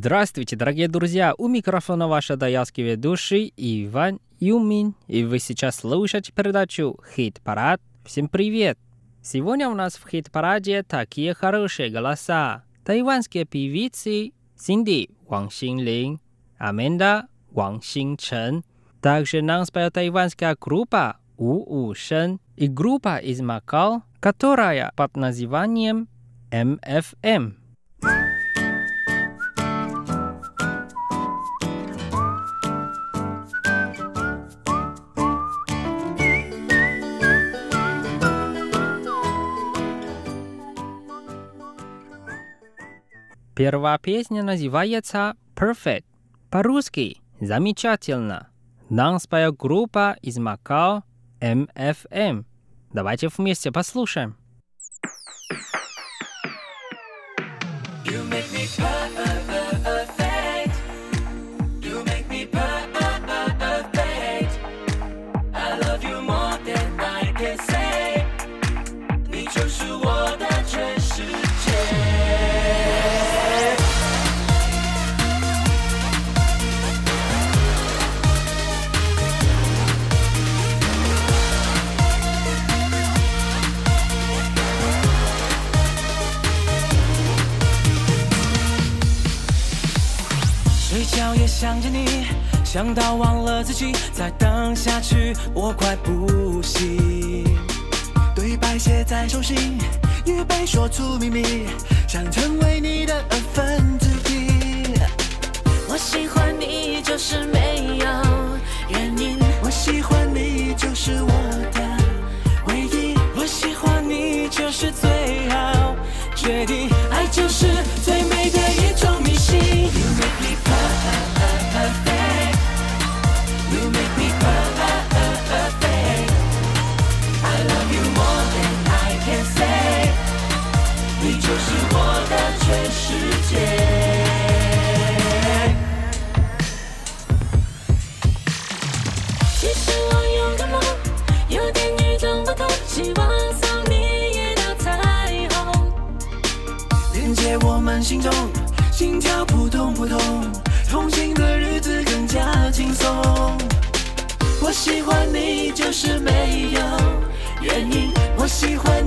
Здравствуйте, дорогие друзья! У микрофона ваш даялский ведущий Иван Юмин. И вы сейчас слушаете передачу «Хит-парад». Всем привет! Сегодня у нас в хит-параде такие хорошие голоса. Тайванские певицы Синди Ван Синлин, Аменда Ван Синчен. Также нам споет тайванская группа У У Шен и группа из Макао, которая под названием MFM.，Первая песня называется Perfect. По-русски замечательно. Нам споет группа из Макао MFM. Давайте вместе послушаем. 想着你，想到忘了自己，再等下去我快不行。对白写在手心，预备说出秘密，想成为你的二分之一。我喜欢你就是没有原因，我喜欢你就是我的唯一，我喜欢你就是最好决定，爱就是最原因，我喜欢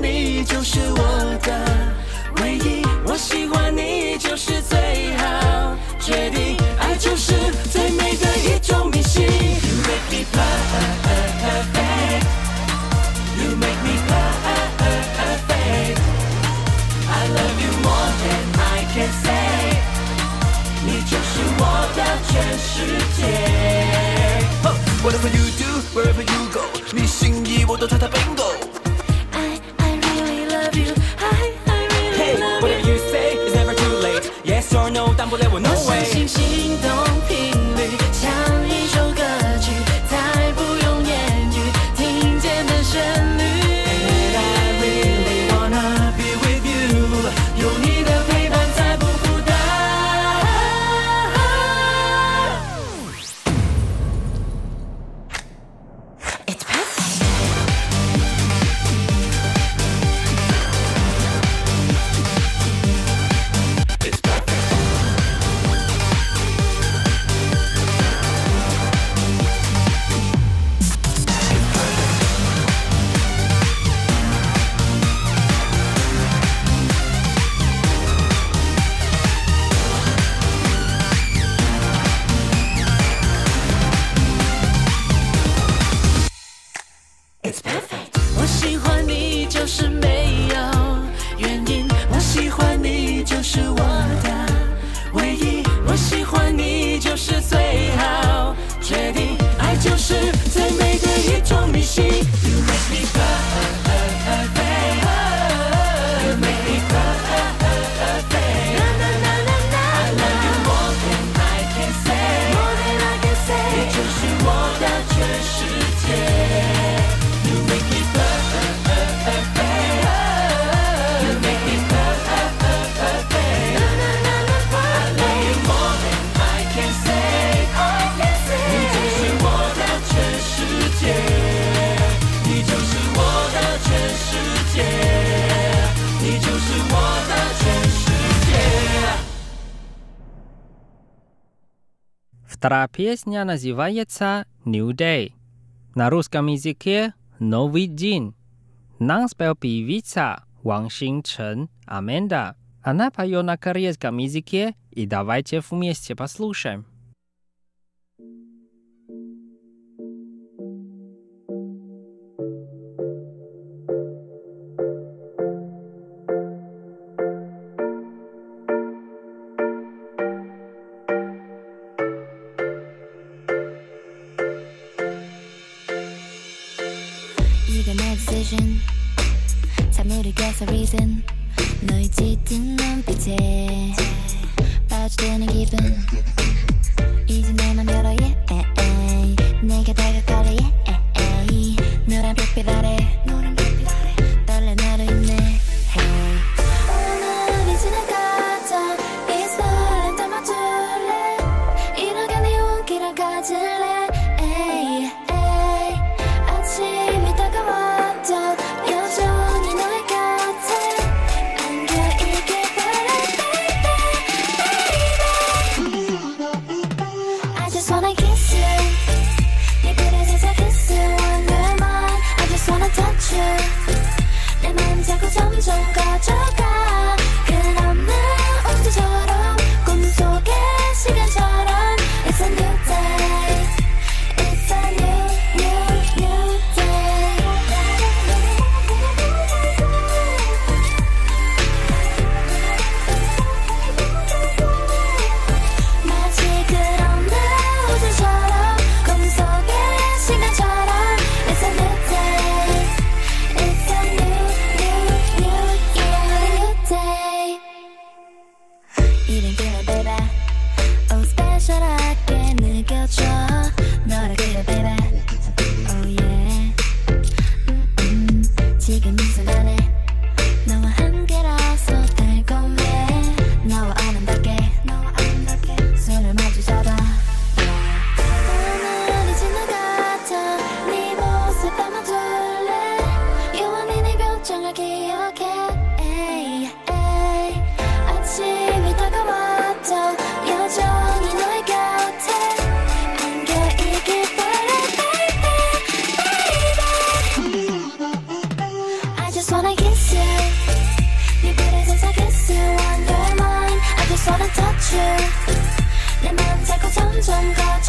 星星都 Вторая песня называется «New Day». На русском языке «Новый день». Нам спел певица Ван Синчен Аменда. Она поет на корейском языке, и давайте вместе послушаем. 기분 이제 내맘 열어 yeah, 내가 다가가 转个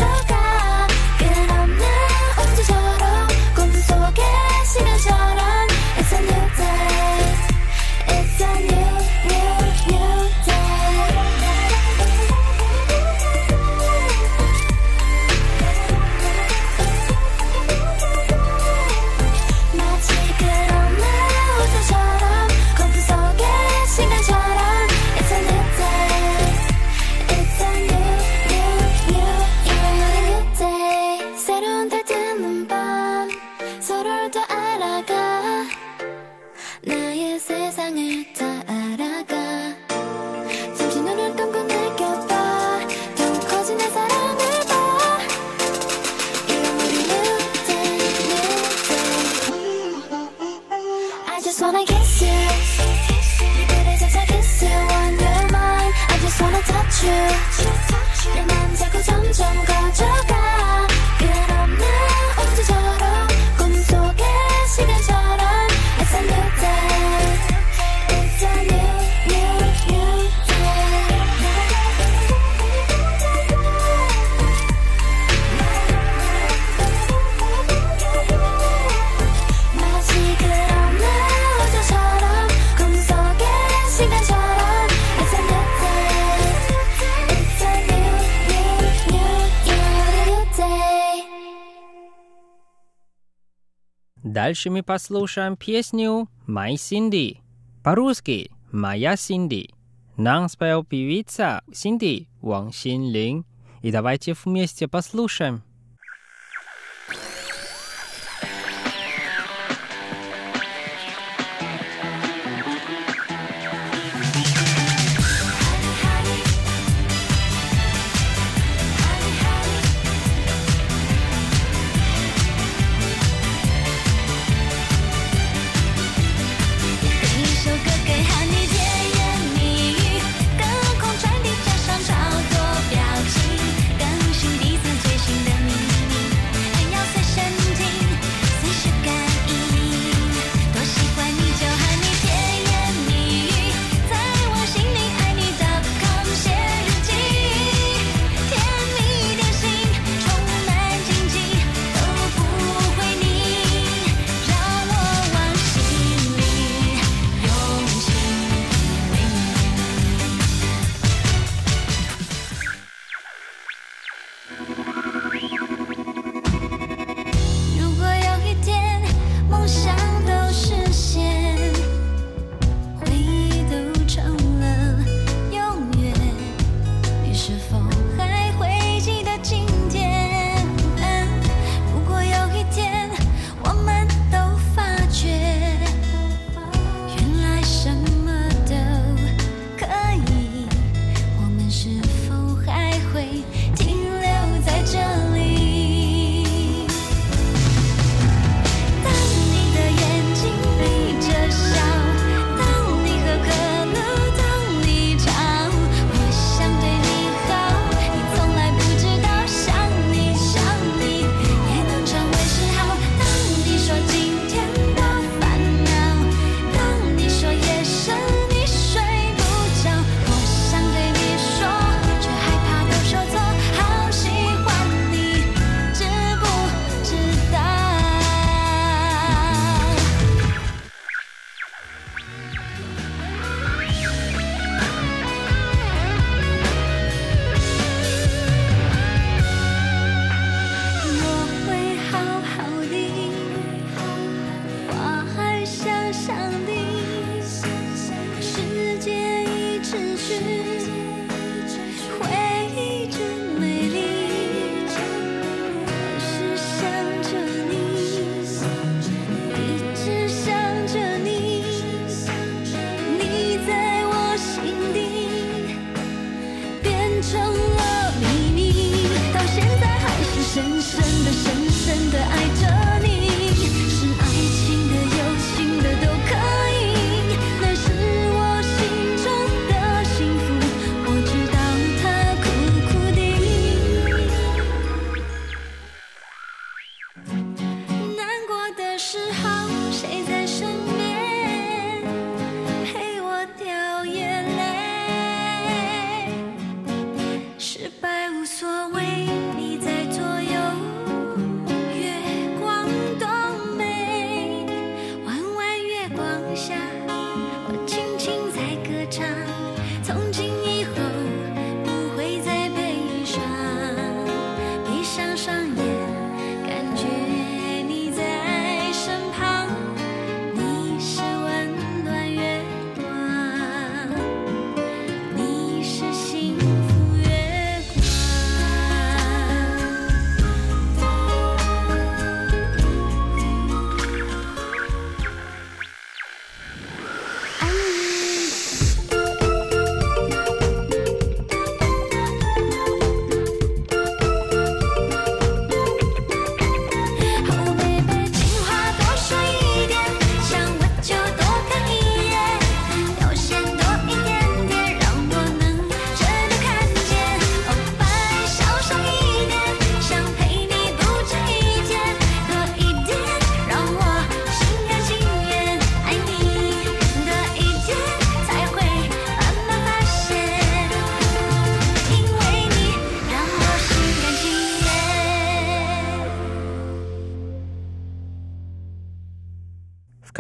Дальше мы послушаем песню «My Cindy». По-русски «Моя Синди». Нам спел певица Синди Ван Синлин. И давайте вместе послушаем. 是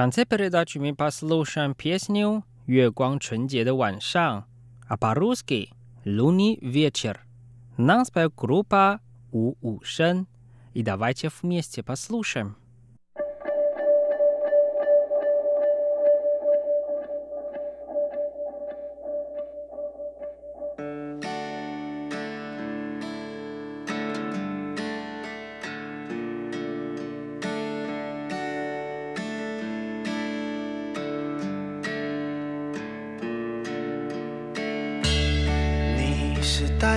конце передачи мы послушаем песню «月光纯洁的晚上», а по-русски «лунный вечер». Нам спел группа «У У Шен». И давайте вместе послушаем.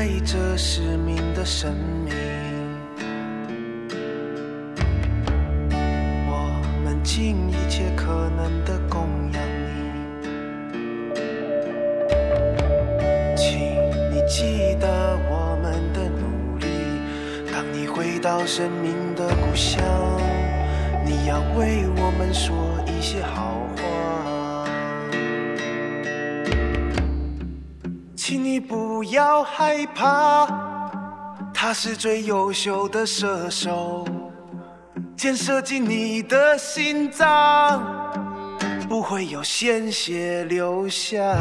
带着使命的生命，我们尽一切可能的供养你，请你记得我们的努力。当你回到生命的故乡，你要为我们说一些好话。请你不要害怕，他是最优秀的射手，箭射进你的心脏，不会有鲜血流下。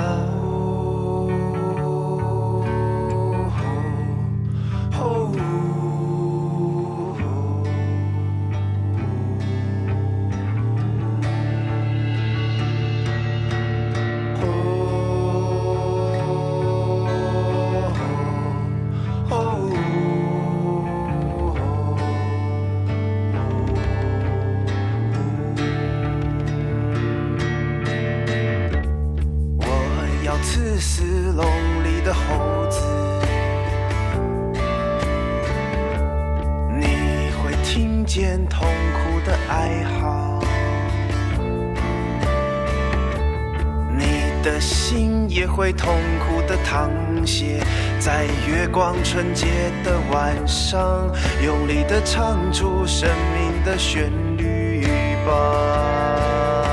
苦的淌血，在月光纯洁的晚上，用力的唱出生命的旋律吧。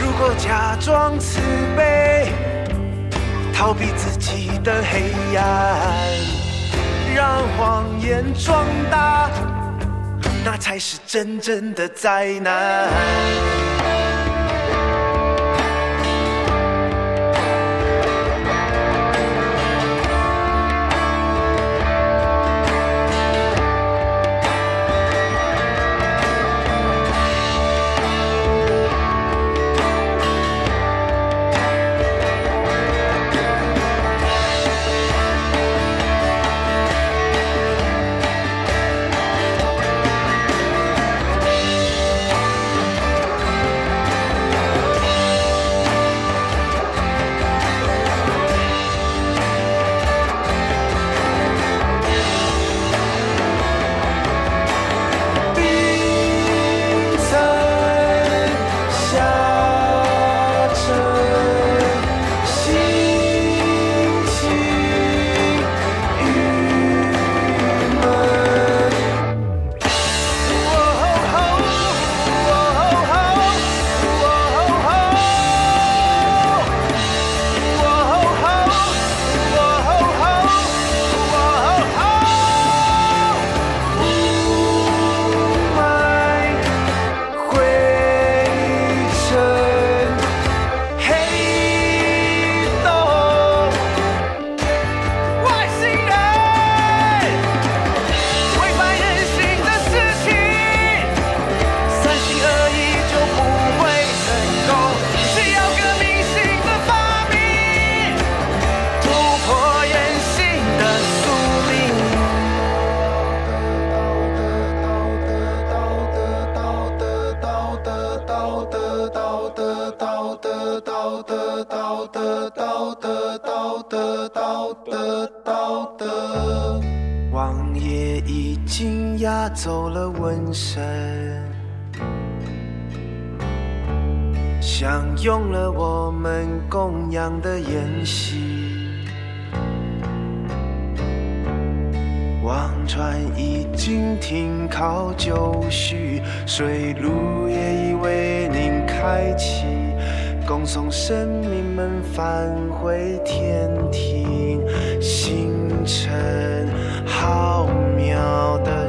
如果假装慈悲，逃避自己的黑暗，让谎言壮大，那才是真正的灾难。走了瘟神，享用了我们供养的宴席。王船已经停靠就绪，水路也已为您开启，恭送生民们返回天庭。星辰浩渺的